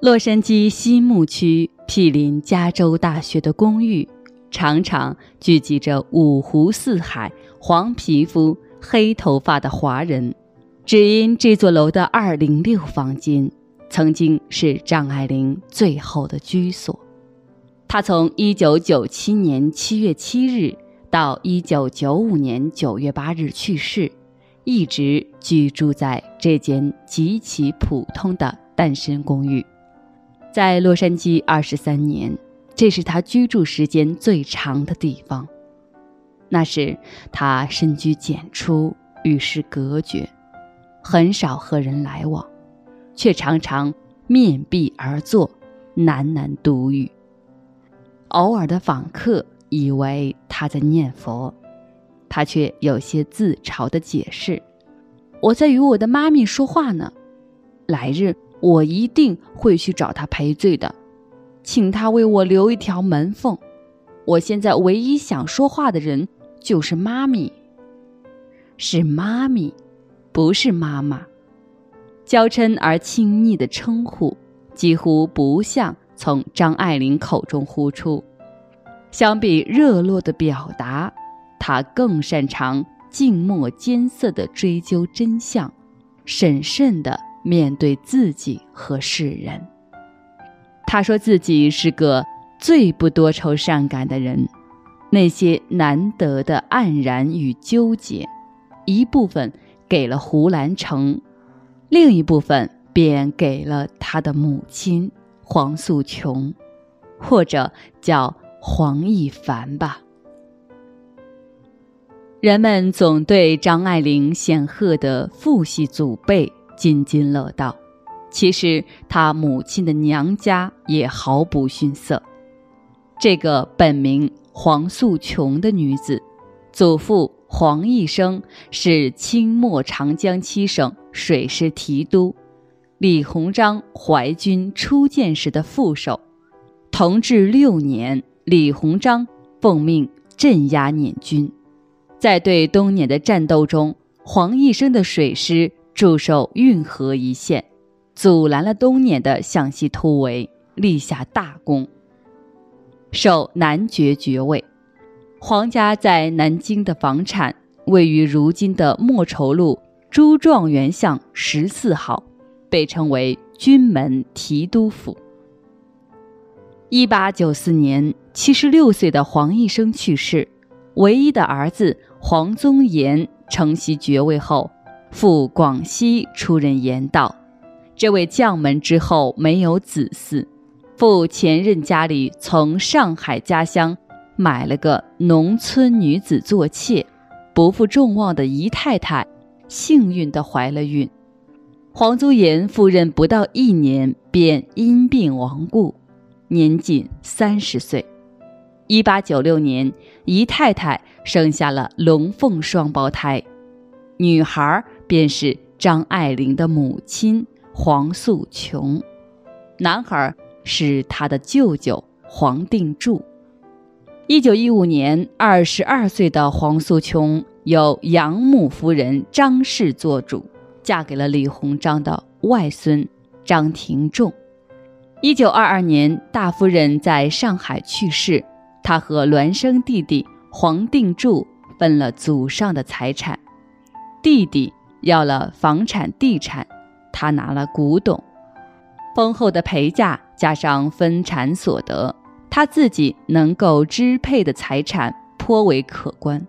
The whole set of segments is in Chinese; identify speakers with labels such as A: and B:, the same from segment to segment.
A: 洛杉矶西木区毗邻加州大学的公寓，常常聚集着五湖四海、黄皮肤、黑头发的华人。只因这座楼的二零六房间，曾经是张爱玲最后的居所。她从一九九七年七月七日到一九九五年九月八日去世，一直居住在这间极其普通的单身公寓。在洛杉矶二十三年，这是他居住时间最长的地方。那时他深居简出，与世隔绝，很少和人来往，却常常面壁而坐，喃喃独语。偶尔的访客以为他在念佛，他却有些自嘲的解释：“我在与我的妈咪说话呢。”来日。我一定会去找他赔罪的，请他为我留一条门缝。我现在唯一想说话的人就是妈咪，是妈咪，不是妈妈。娇嗔而亲昵的称呼，几乎不像从张爱玲口中呼出。相比热络的表达，她更擅长静默艰涩的追究真相，审慎的。面对自己和世人，他说自己是个最不多愁善感的人。那些难得的黯然与纠结，一部分给了胡兰成，另一部分便给了他的母亲黄素琼，或者叫黄亦凡吧。人们总对张爱玲显赫的父系祖辈。津津乐道，其实他母亲的娘家也毫不逊色。这个本名黄素琼的女子，祖父黄义生是清末长江七省水师提督，李鸿章淮军初建时的副手。同治六年，李鸿章奉命镇压捻军，在对东捻的战斗中，黄义生的水师。驻守运河一线，阻拦了东捻的向西突围，立下大功，受男爵爵位。皇家在南京的房产位于如今的莫愁路朱状元巷十四号，被称为军门提督府。一八九四年，七十六岁的黄一生去世，唯一的儿子黄宗炎承袭爵位后。赴广西出任盐道，这位将门之后没有子嗣，赴前任家里从上海家乡买了个农村女子做妾，不负众望的姨太太幸运地怀了孕。黄宗炎赴任不到一年便因病亡故，年仅三十岁。一八九六年，姨太太生下了龙凤双胞胎，女孩。便是张爱玲的母亲黄素琼，男孩是他的舅舅黄定柱。一九一五年，二十二岁的黄素琼由养母夫人张氏做主，嫁给了李鸿章的外孙张廷仲。一九二二年，大夫人在上海去世，他和孪生弟弟黄定柱分了祖上的财产，弟弟。要了房产地产，他拿了古董，丰厚的陪嫁加上分产所得，他自己能够支配的财产颇为可观，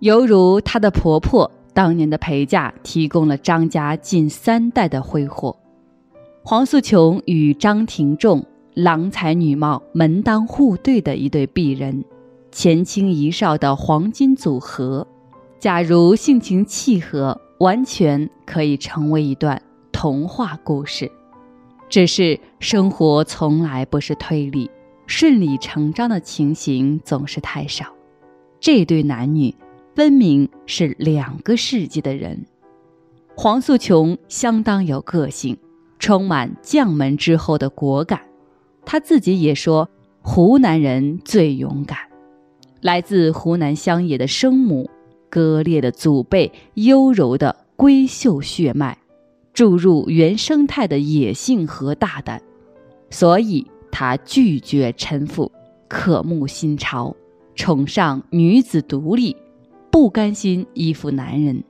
A: 犹如她的婆婆当年的陪嫁提供了张家近三代的挥霍。黄素琼与张廷仲郎才女貌、门当户对的一对璧人，前清一少的黄金组合。假如性情契合。完全可以成为一段童话故事，只是生活从来不是推理，顺理成章的情形总是太少。这对男女分明是两个世纪的人。黄素琼相当有个性，充满将门之后的果敢。他自己也说，湖南人最勇敢。来自湖南乡野的生母。割裂的祖辈，优柔的闺秀血脉，注入原生态的野性和大胆，所以他拒绝臣服，渴慕新潮，崇尚女子独立，不甘心依附男人。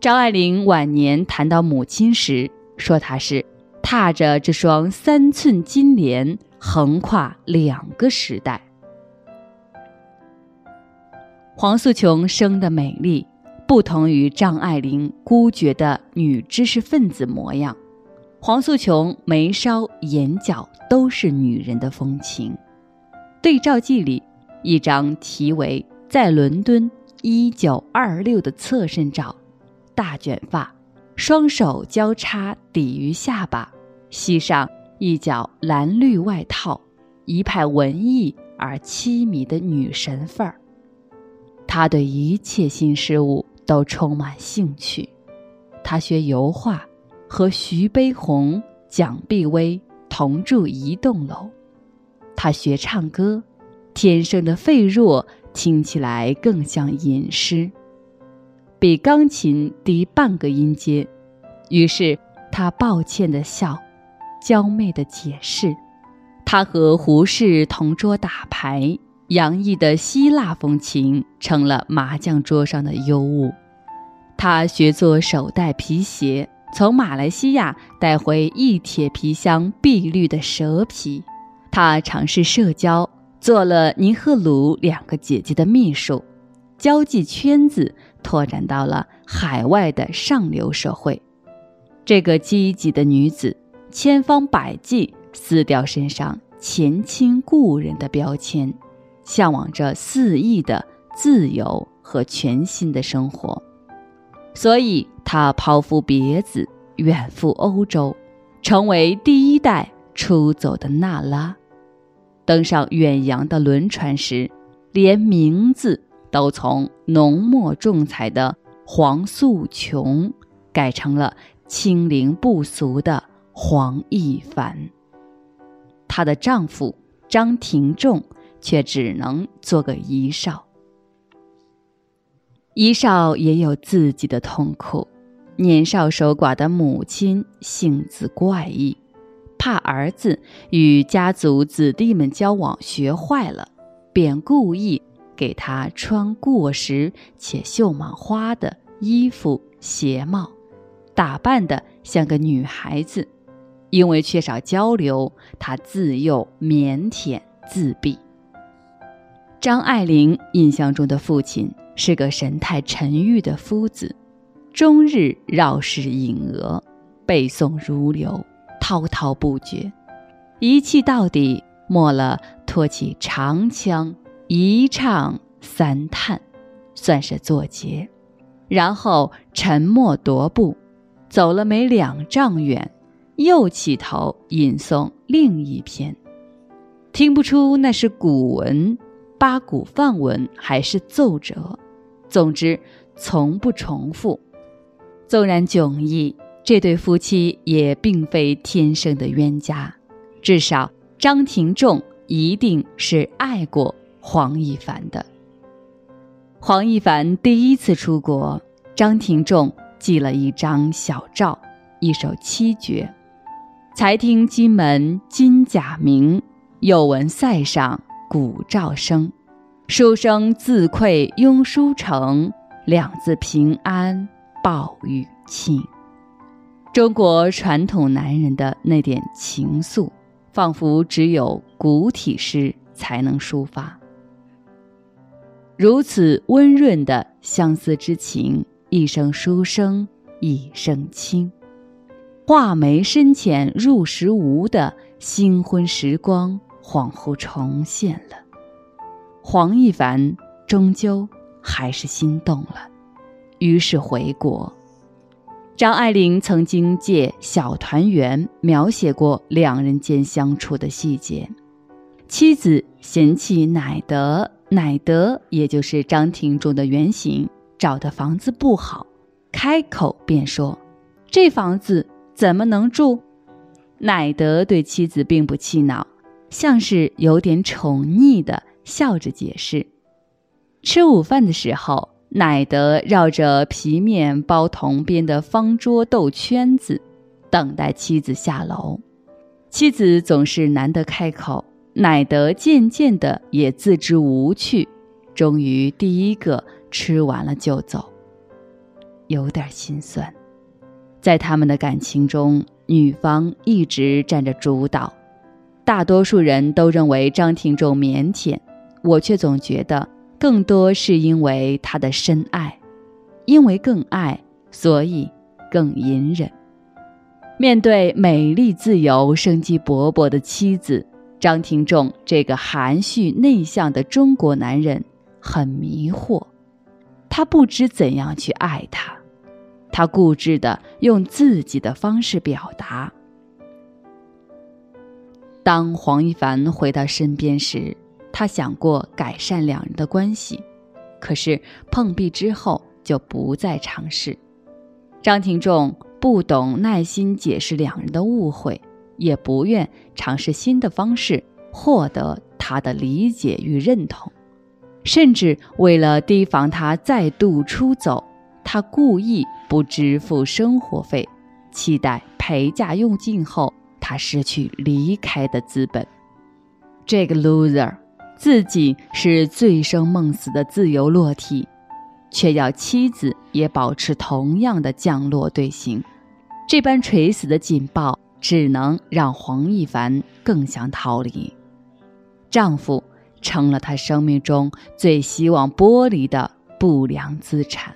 A: 张爱玲晚年谈到母亲时，说她是踏着这双三寸金莲，横跨两个时代。黄素琼生的美丽，不同于张爱玲孤绝的女知识分子模样。黄素琼眉梢眼角都是女人的风情。对照记里一张题为《在伦敦一九二六》的侧身照，大卷发，双手交叉抵于下巴，系上一角蓝绿外套，一派文艺而凄迷的女神范儿。他对一切新事物都充满兴趣。他学油画，和徐悲鸿、蒋碧薇同住一栋楼。他学唱歌，天生的肺弱听起来更像吟诗，比钢琴低半个音阶。于是他抱歉地笑，娇媚地解释。他和胡适同桌打牌。洋溢的希腊风情成了麻将桌上的尤物。他学做手带皮鞋，从马来西亚带回一铁皮箱碧绿的蛇皮。他尝试社交，做了尼赫鲁两个姐姐的秘书，交际圈子拓展到了海外的上流社会。这个积极的女子，千方百计撕掉身上前清故人的标签。向往着肆意的自由和全新的生活，所以他抛夫别子，远赴欧洲，成为第一代出走的娜拉。登上远洋的轮船时，连名字都从浓墨重彩的黄素琼改成了清灵不俗的黄亦凡。她的丈夫张廷仲。却只能做个遗少。遗少也有自己的痛苦。年少守寡的母亲性子怪异，怕儿子与家族子弟们交往学坏了，便故意给他穿过时且绣满花的衣服、鞋帽，打扮的像个女孩子。因为缺少交流，他自幼腼腆自闭。张爱玲印象中的父亲是个神态沉郁的夫子，终日绕室引额，背诵如流，滔滔不绝，一气到底，末了托起长腔，一唱三叹，算是作结，然后沉默踱步，走了没两丈远，又起头吟诵另一篇，听不出那是古文。八股范文还是奏折，总之从不重复。纵然迥异，这对夫妻也并非天生的冤家。至少张廷仲一定是爱过黄亦凡的。黄亦凡第一次出国，张廷仲寄了一张小照，一首七绝：“才听金门金甲鸣，又闻塞上。”鼓噪声，书生自愧庸书城，两字平安报与庆。中国传统男人的那点情愫，仿佛只有古体诗才能抒发。如此温润的相思之情，一声书生一声卿，画眉深浅入时无的新婚时光。恍惚重现了，黄亦凡终究还是心动了，于是回国。张爱玲曾经借《小团圆》描写过两人间相处的细节。妻子嫌弃乃德，乃德也就是张庭中的原型，找的房子不好，开口便说：“这房子怎么能住？”乃德对妻子并不气恼。像是有点宠溺的笑着解释。吃午饭的时候，乃德绕着皮面包铜边的方桌斗圈子，等待妻子下楼。妻子总是难得开口，乃德渐渐的也自知无趣，终于第一个吃完了就走，有点心酸。在他们的感情中，女方一直占着主导。大多数人都认为张廷仲腼腆，我却总觉得更多是因为他的深爱，因为更爱，所以更隐忍。面对美丽、自由、生机勃勃的妻子，张廷仲这个含蓄内向的中国男人很迷惑，他不知怎样去爱她，他固执地用自己的方式表达。当黄一凡回到身边时，他想过改善两人的关系，可是碰壁之后就不再尝试。张廷仲不懂耐心解释两人的误会，也不愿尝试新的方式获得他的理解与认同，甚至为了提防他再度出走，他故意不支付生活费，期待陪嫁用尽后。他失去离开的资本，这个 loser 自己是醉生梦死的自由落体，却要妻子也保持同样的降落队形。这般垂死的紧抱，只能让黄一凡更想逃离。丈夫成了他生命中最希望剥离的不良资产。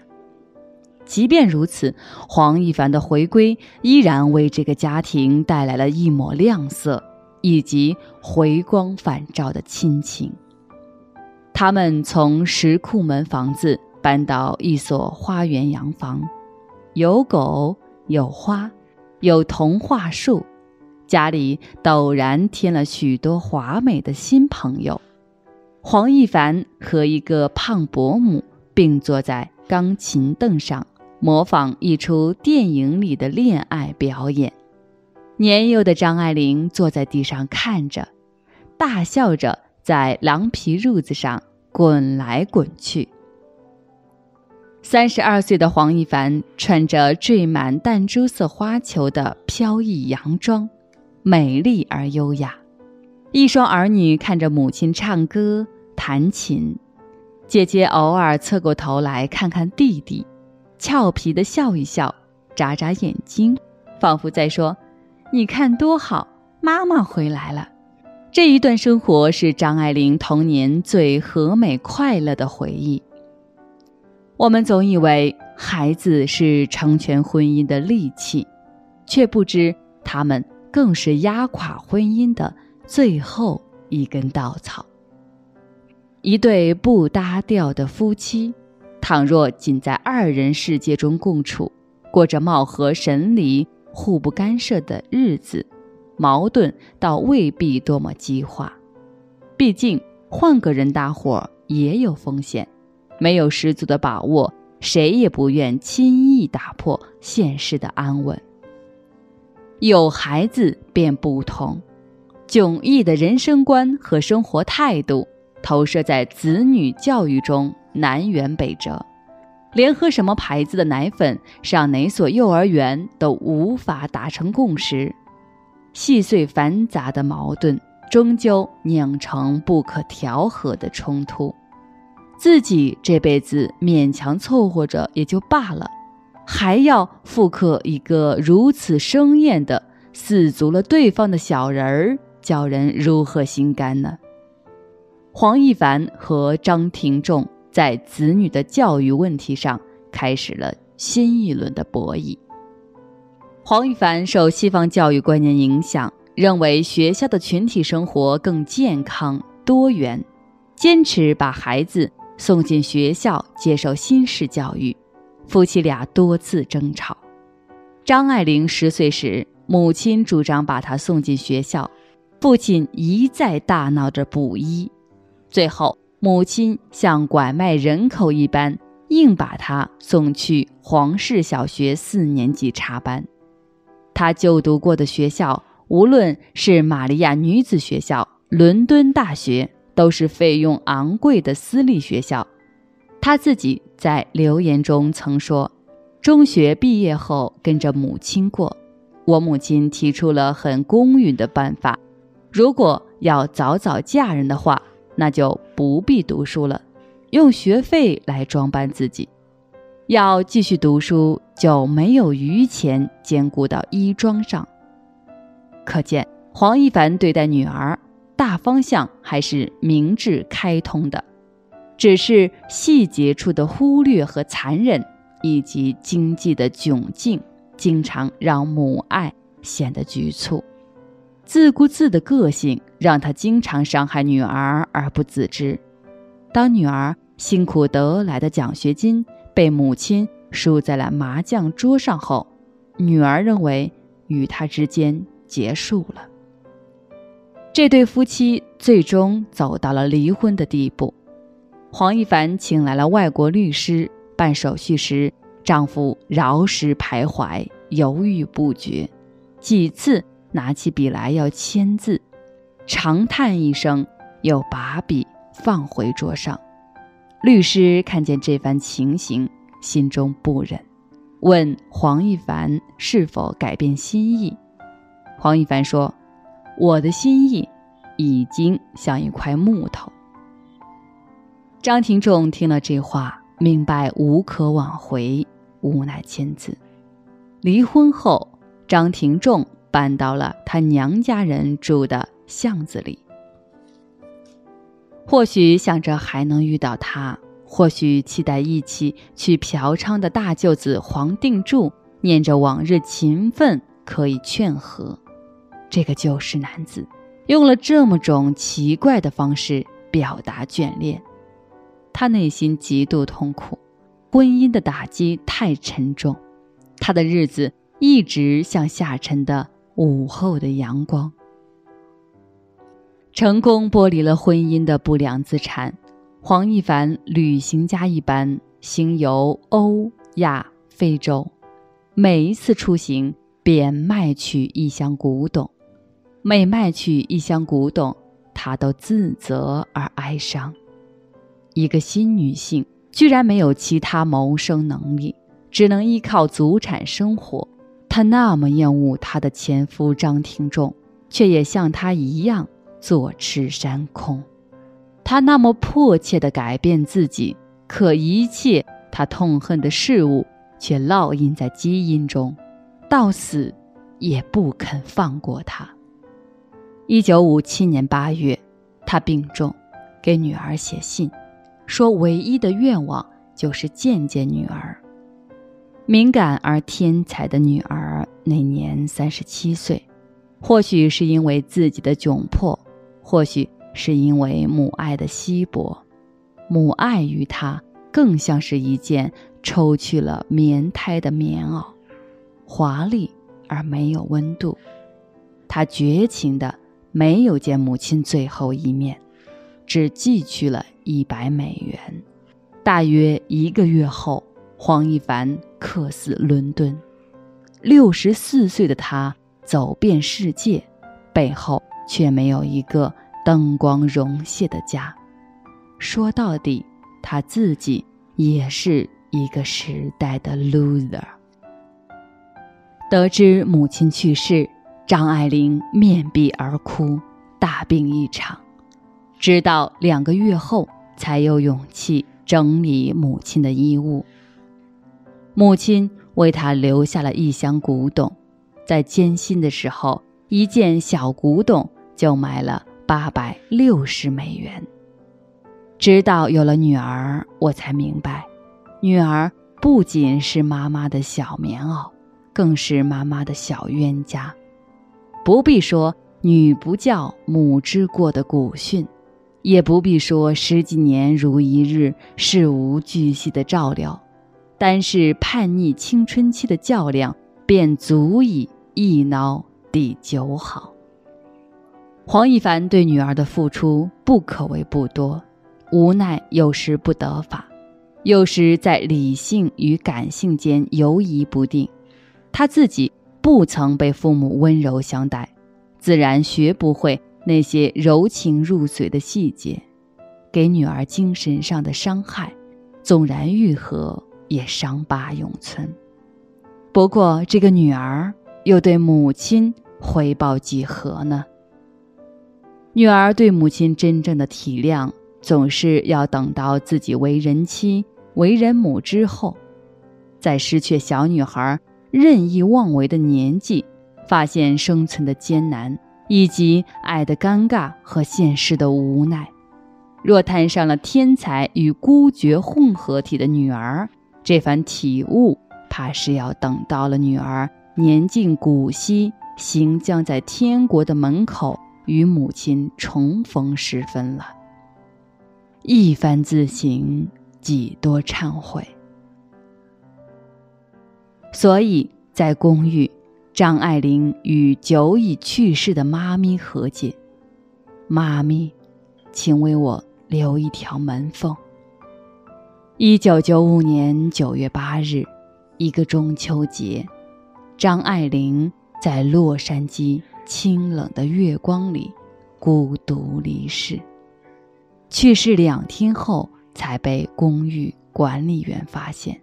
A: 即便如此，黄一凡的回归依然为这个家庭带来了一抹亮色，以及回光返照的亲情。他们从石库门房子搬到一所花园洋房，有狗，有花，有童话树，家里陡然添了许多华美的新朋友。黄一凡和一个胖伯母并坐在钢琴凳上。模仿一出电影里的恋爱表演，年幼的张爱玲坐在地上看着，大笑着在狼皮褥子上滚来滚去。三十二岁的黄一凡穿着缀满淡珠色花球的飘逸洋装，美丽而优雅。一双儿女看着母亲唱歌弹琴，姐姐偶尔侧过头来看看弟弟。俏皮的笑一笑，眨眨眼睛，仿佛在说：“你看多好，妈妈回来了。”这一段生活是张爱玲童年最和美快乐的回忆。我们总以为孩子是成全婚姻的利器，却不知他们更是压垮婚姻的最后一根稻草。一对不搭调的夫妻。倘若仅在二人世界中共处，过着貌合神离、互不干涉的日子，矛盾倒未必多么激化。毕竟换个人搭伙也有风险，没有十足的把握，谁也不愿轻易打破现实的安稳。有孩子便不同，迥异的人生观和生活态度投射在子女教育中。南辕北辙，连喝什么牌子的奶粉、上哪所幼儿园都无法达成共识。细碎繁杂的矛盾，终究酿成不可调和的冲突。自己这辈子勉强凑合着也就罢了，还要复刻一个如此生厌的、死足了对方的小人儿，叫人如何心甘呢？黄一凡和张廷仲。在子女的教育问题上，开始了新一轮的博弈。黄玉凡受西方教育观念影响，认为学校的群体生活更健康多元，坚持把孩子送进学校接受新式教育。夫妻俩多次争吵。张爱玲十岁时，母亲主张把她送进学校，父亲一再大闹着补衣，最后。母亲像拐卖人口一般，硬把他送去皇氏小学四年级插班。他就读过的学校，无论是玛利亚女子学校、伦敦大学，都是费用昂贵的私立学校。他自己在留言中曾说：“中学毕业后跟着母亲过，我母亲提出了很公允的办法：如果要早早嫁人的话，那就不必读书了，用学费来装扮自己；要继续读书，就没有余钱兼顾到衣装上。可见黄一凡对待女儿大方向还是明智开通的，只是细节处的忽略和残忍，以及经济的窘境。经常让母爱显得局促，自顾自的个性让他经常伤害女儿而不自知。当女儿辛苦得来的奖学金被母亲输在了麻将桌上后，女儿认为与他之间结束了。这对夫妻最终走到了离婚的地步。黄一凡请来了外国律师办手续时。丈夫饶时徘徊，犹豫不决，几次拿起笔来要签字，长叹一声，又把笔放回桌上。律师看见这番情形，心中不忍，问黄一凡是否改变心意。黄一凡说：“我的心意已经像一块木头。”张廷仲听了这话，明白无可挽回。无奈签字，离婚后，张廷仲搬到了他娘家人住的巷子里。或许想着还能遇到他，或许期待一起去嫖娼的大舅子黄定柱念着往日情分可以劝和。这个旧时男子用了这么种奇怪的方式表达眷恋，他内心极度痛苦。婚姻的打击太沉重，他的日子一直向下沉的午后的阳光。成功剥离了婚姻的不良资产，黄一凡旅行家一般行游欧亚非洲，每一次出行便卖去一箱古董，每卖去一箱古董，他都自责而哀伤。一个新女性。居然没有其他谋生能力，只能依靠祖产生活。她那么厌恶她的前夫张廷仲，却也像他一样坐吃山空。她那么迫切地改变自己，可一切她痛恨的事物却烙印在基因中，到死也不肯放过他。一九五七年八月，他病重，给女儿写信。说唯一的愿望就是见见女儿。敏感而天才的女儿那年三十七岁，或许是因为自己的窘迫，或许是因为母爱的稀薄，母爱于她更像是一件抽去了棉胎的棉袄，华丽而没有温度。她绝情的没有见母亲最后一面。只寄去了一百美元。大约一个月后，黄一凡客死伦敦。六十四岁的他走遍世界，背后却没有一个灯光融泻的家。说到底，他自己也是一个时代的 loser。得知母亲去世，张爱玲面壁而哭，大病一场。直到两个月后，才有勇气整理母亲的衣物。母亲为他留下了一箱古董，在艰辛的时候，一件小古董就卖了八百六十美元。直到有了女儿，我才明白，女儿不仅是妈妈的小棉袄，更是妈妈的小冤家。不必说“女不教，母之过”的古训。也不必说十几年如一日，事无巨细的照料，单是叛逆青春期的较量，便足以一挠第九好。黄一凡对女儿的付出不可谓不多，无奈有时不得法，有时在理性与感性间游移不定。他自己不曾被父母温柔相待，自然学不会。那些柔情入髓的细节，给女儿精神上的伤害，纵然愈合，也伤疤永存。不过，这个女儿又对母亲回报几何呢？女儿对母亲真正的体谅，总是要等到自己为人妻、为人母之后，在失去小女孩任意妄为的年纪，发现生存的艰难，以及爱的尴尬和现实的无奈。若摊上了天才与孤绝混合体的女儿，这番体悟，怕是要等到了女儿年近古稀，行将在天国的门口。与母亲重逢时分了，一番自省，几多忏悔。所以在公寓，张爱玲与久已去世的妈咪和解：“妈咪，请为我留一条门缝。”一九九五年九月八日，一个中秋节，张爱玲在洛杉矶。清冷的月光里，孤独离世。去世两天后，才被公寓管理员发现。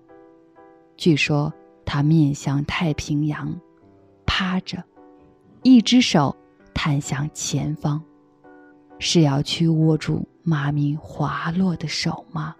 A: 据说他面向太平洋，趴着，一只手探向前方，是要去握住妈咪滑落的手吗？